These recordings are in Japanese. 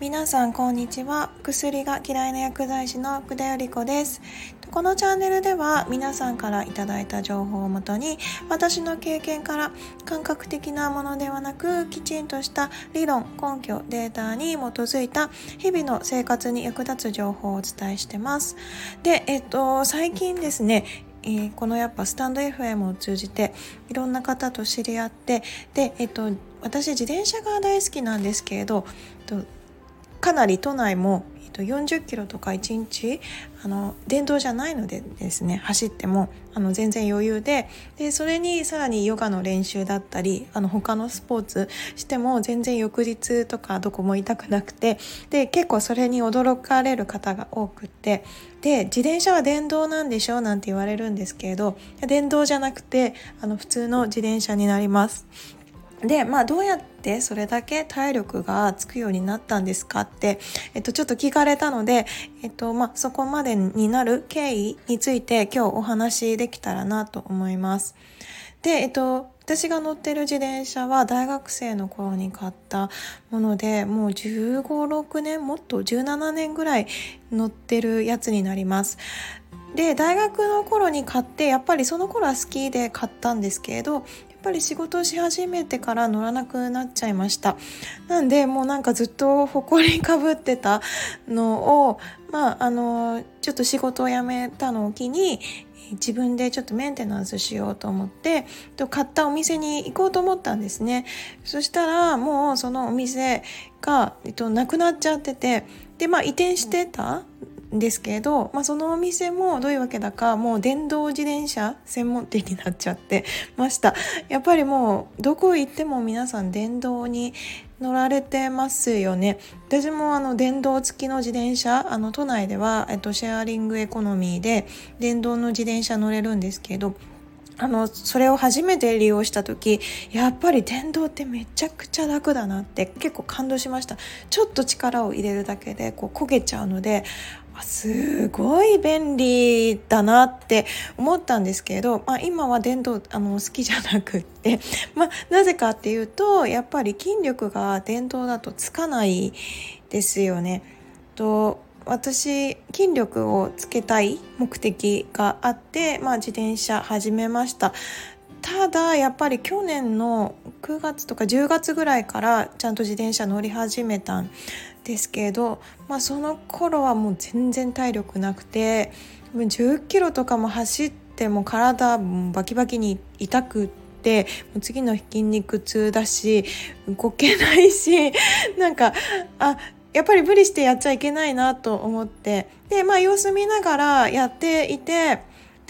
皆さんこんにちは。薬が嫌いな薬剤師の福田より子です。このチャンネルでは皆さんからいただいた情報をもとに私の経験から感覚的なものではなくきちんとした理論根拠データに基づいた日々の生活に役立つ情報をお伝えしてます。でえっと最近ですねえー、このやっぱスタンド FM を通じていろんな方と知り合ってで、えっと、私自転車が大好きなんですけれどとかなり都内も40キロとか1日あの電動じゃないのでですね走ってもあの全然余裕ででそれにさらにヨガの練習だったりあの他のスポーツしても全然翌日とかどこも痛くなくてで結構それに驚かれる方が多くってで自転車は電動なんでしょうなんて言われるんですけれど電動じゃなくてあの普通の自転車になります。でまあどうやってそれだけ体力がつくようになったんですかって、えっと、ちょっと聞かれたので、えっとまあ、そこまでになる経緯について今日お話しできたらなと思います。で、えっと、私が乗ってる自転車は大学生の頃に買ったものでもう15、6年もっと17年ぐらい乗ってるやつになります。で大学の頃に買ってやっぱりその頃は好きで買ったんですけれどぱり仕事をし始めてから乗らなくなっちゃいました。なんでもうなんかずっと埃かぶってたのをまああのちょっと仕事を辞めたのを機に自分でちょっとメンテナンスしようと思ってと買ったお店に行こうと思ったんですね。そしたらもうそのお店が、えっと、なくなっちゃっててでまあ移転してたですけど、まあ、そのお店もどういうわけだかもう電動自転車専門店になっちゃって ました。やっぱりもうどこ行っても皆さん電動に乗られてますよね。私もあの電動付きの自転車あの都内では、えっと、シェアリングエコノミーで電動の自転車乗れるんですけどあのそれを初めて利用した時やっぱり電動ってめちゃくちゃ楽だなって結構感動しました。ちょっと力を入れるだけでこう焦げちゃうのですごい便利だなって思ったんですけど、まあ、今は電動あの好きじゃなくって、まあ、なぜかっていうとやっぱり筋力が電動だとつかないですよね。と私筋力をつけたい目的があって、まあ、自転車始めましたただやっぱり去年の9月とか10月ぐらいからちゃんと自転車乗り始めたんですけど、まあ、その頃はもう全然体力なくて10キロとかも走っても体バキバキに痛くってもう次の筋肉痛だし動けないし なんかあやっぱり無理してやっちゃいけないなと思って。でまあ様子見ながらやっていて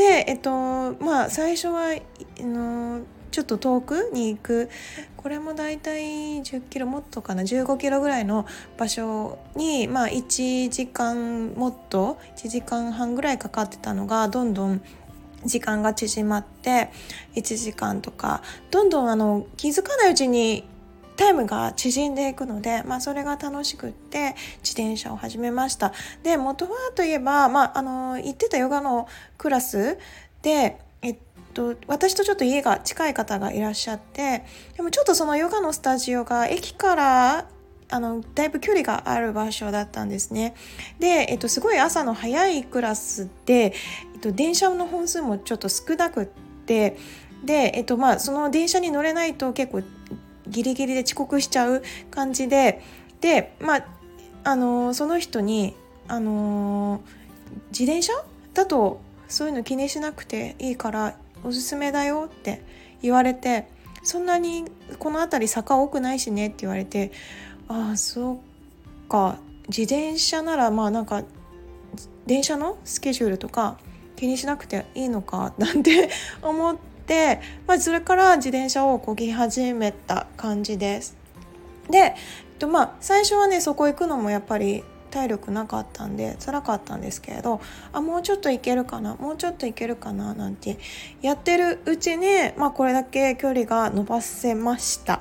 でえっとまあ最初はあのちょっと遠くに行く。これもだいたい10キロもっとかな？15キロぐらいの場所に、まあ、1時間もっと1時間半ぐらいかかってたのがどんどん時間が縮まって1時間とか。どんどんあの気づかないうちにタイムが縮んでいくので、まあ、それが楽しくって自転車を始めましたで元はといえば、まあ、あの行ってたヨガのクラスでえっと私とちょっと家が近い方がいらっしゃってでもちょっとそのヨガのスタジオが駅からあのだいぶ距離がある場所だったんですね。で、えっと、すごい朝の早いクラスで、えっと、電車の本数もちょっと少なくってで、えっとまあ、その電車に乗れないと結構ギリギリで遅刻しちゃう感じででまああの、その人にあの、自転車？だとそういうの気にしなくていいからおすすめだよって言われてそんなにこの辺り坂多くないしねって言われてああそうか。自転車ならまあなんか電車のスケジュールとか気にしなくていいのかなんて 思っ、まあ、それから自転車をこぎ始めた感じです。で、えっと、まあ最初はねそこ行くのもやっぱり体力なかったんで辛かったんですけれどあもうちょっといけるかなもうちょっといけるかななんてやってるうちに、まあ、これだけ距離が伸ばせました。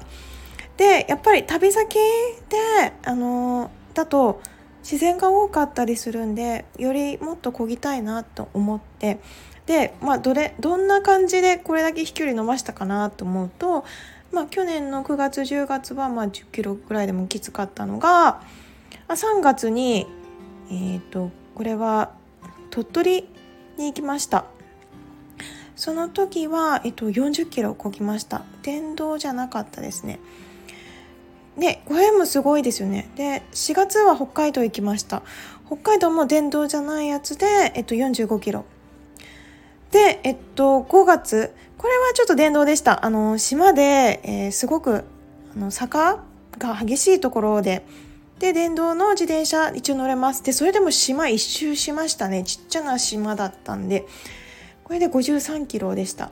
でやっぱり旅先であのだと自然が多かったりするんでよりもっと漕ぎたいなと思ってで、まあ、どれどんな感じでこれだけ飛距離伸ばしたかなと思うと、まあ、去年の9月10月はまあ10キロぐらいでもきつかったのが3月にえっ、ー、とこれは鳥取に行きました。その時は、えっと、40キロこぎました。電動じゃなかったですね。でこれもすごいですよね。で4月は北海道行きました。北海道も電動じゃないやつで、えっと、45キロ。でえっと5月。これはちょっと電動でした。あの島で、えー、すごくあの坂が激しいところで。で電動の自転車一応乗れます。でそれでも島一周しましたね。ちっちゃな島だったんで。これで53キロでした。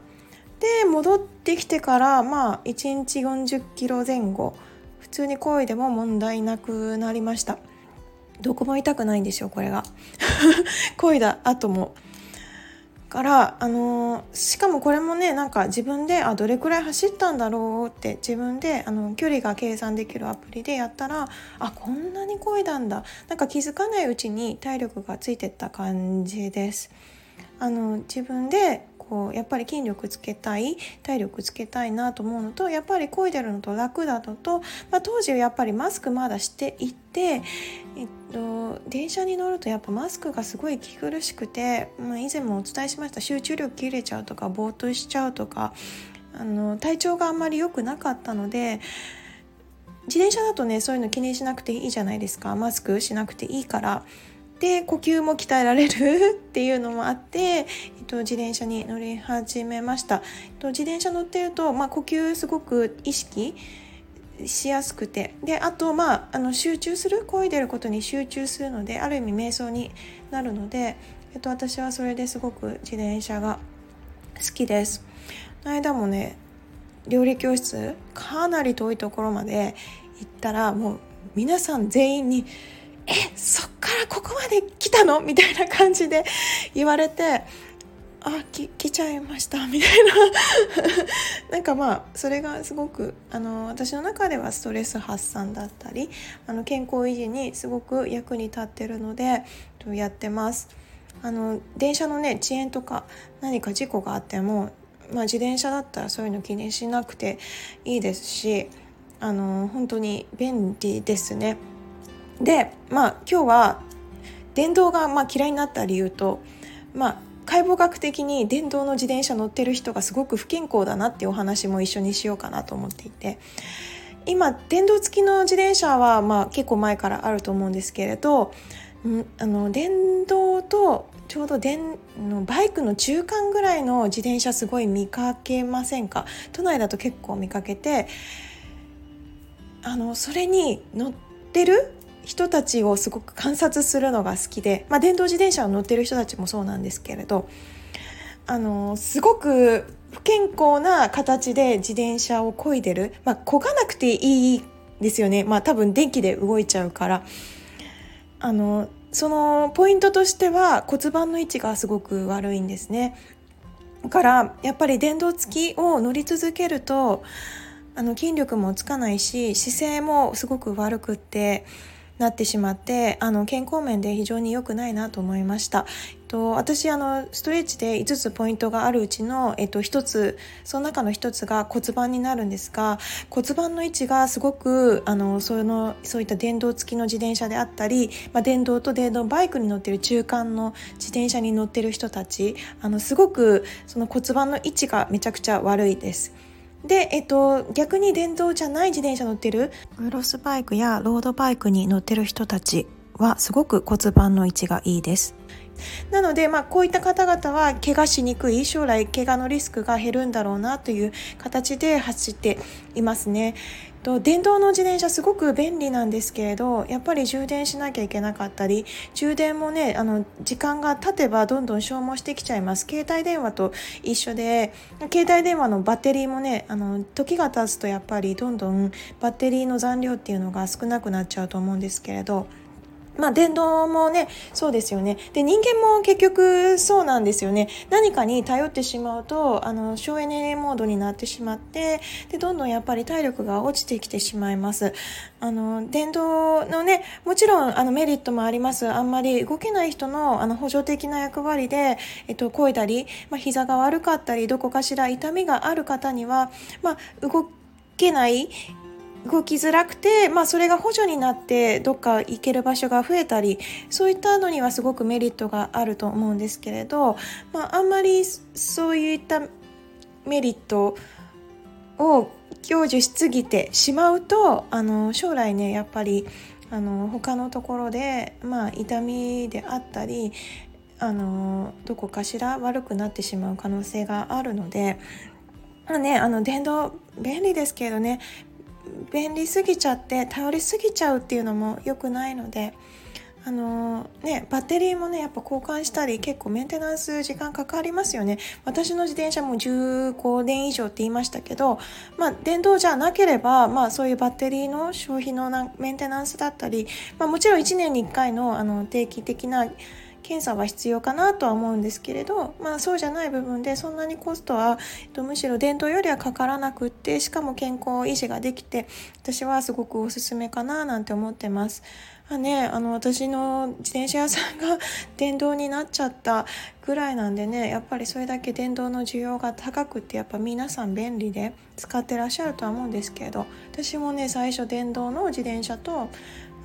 で戻ってきてからまあ1日40キロ前後。普通に漕いでも問題なくなりました。どこも痛くないんですよこれが。漕いだ後も。からあのしかもこれもねなんか自分であどれくらい走ったんだろうって自分であの距離が計算できるアプリでやったらあこんなに漕いだんだなんか気づかないうちに体力がついてった感じです。あの自分でこうやっぱり筋力つけたい体力つけたいなと思うのとやっぱり漕いでるのと楽だのと、まあ、当時やっぱりマスクまだしていて、えっと、電車に乗るとやっぱマスクがすごい息苦しくて、まあ、以前もお伝えしました集中力切れちゃうとかぼーっとしちゃうとかあの体調があんまり良くなかったので自転車だとねそういうの気にしなくていいじゃないですかマスクしなくていいから。で呼吸も鍛えられるっていうのもあって、えっと、自転車に乗り始めました、えっと、自転車乗ってると、まあ、呼吸すごく意識しやすくて。であとまああの集中する漕いでることに集中するのである意味瞑想になるので、えっと、私はそれですごく自転車が好きです。この間もね料理教室かなり遠いところまで行ったらもう皆さん全員にえそっからここまで来たの？みたいな感じで言われてあき来ちゃいましたみたいな なんかまあそれがすごくあの私の中ではストレス発散だったりあの健康維持にすごく役に立ってるのでやってます。あの電車のね遅延とか何か事故があっても、まあ、自転車だったらそういうの気にしなくていいですしあの本当に便利ですね。でまあ今日は電動がまあ嫌いになった理由とまあ解剖学的に電動の自転車乗ってる人がすごく不健康だなっていうお話も一緒にしようかなと思っていて今電動付きの自転車はまあ結構前からあると思うんですけれど、うん、あの電動とちょうど電のバイクの中間ぐらいの自転車すごい見かけませんか？都内だと結構見かけてあのそれに乗ってる人たちをすごく観察するのが好きで、まあ、電動自転車を乗ってる人たちもそうなんですけれどあのすごく不健康な形で自転車を漕いでる、まあ、漕がなくていいですよね、まあ、多分電気で動いちゃうから。あのそのポイントとしては骨盤の位置がすごく悪いんですね。だからやっぱり電動付きを乗り続けるとあの筋力もつかないし姿勢もすごく悪くってなってしまってあの健康面で非常に良くないなと思いました。と、私あのストレッチで5つポイントがあるうちの、えっと、1つその中の1つが骨盤になるんですが骨盤の位置がすごくあのそのそういった電動付きの自転車であったり、まあ、電動と電動バイクに乗ってる中間の自転車に乗ってる人たちあのすごくその骨盤の位置がめちゃくちゃ悪いです。で、えっと、逆に電動じゃない自転車乗ってる？クロスバイクやロードバイクに乗ってる人たちはすごく骨盤の位置がいいです。なので、まあ、こういった方々は怪我しにくい将来怪我のリスクが減るんだろうなという形で走っていますね。と電動の自転車すごく便利なんですけれどやっぱり充電しなきゃいけなかったり充電もねあの時間が経てばどんどん消耗してきちゃいます携帯電話と一緒で携帯電話のバッテリーもねあの時が経つとやっぱりどんどんバッテリーの残量っていうのが少なくなっちゃうと思うんですけれどまあ、電動もね、そうですよね。で、人間も結局そうなんですよね。何かに頼ってしまうと、あの、省エネモードになってしまって、で、どんどんやっぱり体力が落ちてきてしまいます。あの、電動のね、もちろん、あの、メリットもあります。あんまり動けない人の、あの、補助的な役割で、えっと、漕いだり、まあ、膝が悪かったり、どこかしら痛みがある方には、まあ、動けない動きづらくて、まあ、それが補助になってどっか行ける場所が増えたりそういったのにはすごくメリットがあると思うんですけれど、まあ、あんまりそういったメリットを享受しすぎてしまうとあの将来ねやっぱりあの他のところで、まあ、痛みであったりあのどこかしら悪くなってしまう可能性があるので、まあね、あの電動便利ですけどね便利すぎちゃって頼りすぎちゃうっていうのも良くないので。あのね、バッテリーもねやっぱ交換したり結構メンテナンス時間かかりますよね私の自転車も15年以上って言いましたけど、まあ、電動じゃなければ、まあ、そういうバッテリーの消費のメンテナンスだったり、まあ、もちろん1年に1回のあの定期的な検査は必要かなとは思うんですけれど、まあ、そうじゃない部分でそんなにコストは、えっと、むしろ電動よりはかからなくってしかも健康維持ができて私はすごくおすすめかななんて思ってます。あね、あの私の自転車屋さんが 電動になっちゃったぐらいなんでねやっぱりそれだけ電動の需要が高くってやっぱ皆さん便利で使ってらっしゃるとは思うんですけど私もね最初電動の自転車と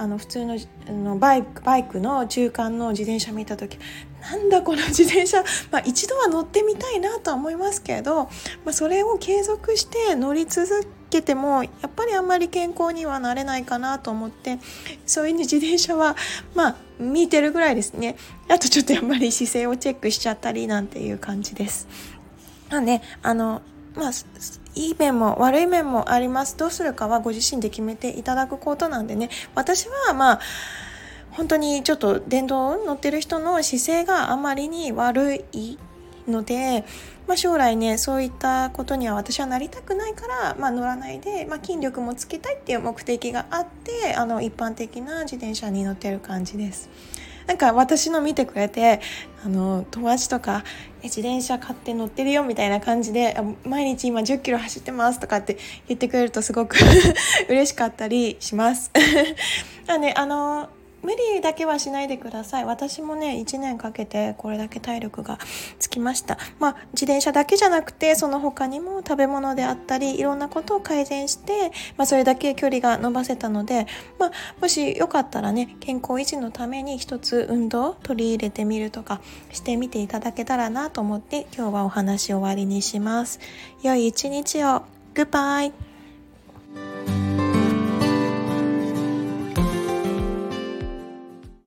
あの普通ののバイクバイクの中間の自転車見た時なんだこの自転車、まあ、一度は乗ってみたいなとは思いますけど、まあ、それを継続して乗り続けてもやっぱりあんまり健康にはなれないかなと思ってそういう自転車はまあ見てるぐらいですねあとちょっとやっぱり姿勢をチェックしちゃったりなんていう感じです。まあねあのまあいい面も悪い面もありますどうするかはご自身で決めていただくことなんでね私はまあ本当にちょっと電動乗ってる人の姿勢があまりに悪いので、まあ、将来ねそういったことには私はなりたくないから、まあ、乗らないで、まあ、筋力もつけたいっていう目的があってあの一般的な自転車に乗ってる感じです。なんか私の見てくれてあの友達とか自転車買って乗ってるよみたいな感じで毎日今10キロ走ってますとかって言ってくれるとすごく 嬉しかったりします。なのであの無理だけはしないでください。私もね1年かけてこれだけ体力がつきました。まあ自転車だけじゃなくてその他にも食べ物であったりいろんなことを改善して、まあ、それだけ距離が伸ばせたので、まあ、もしよかったらね健康維持のために一つ運動を取り入れてみるとかしてみていただけたらなと思って今日はお話終わりにします。良い一日を。グッバイ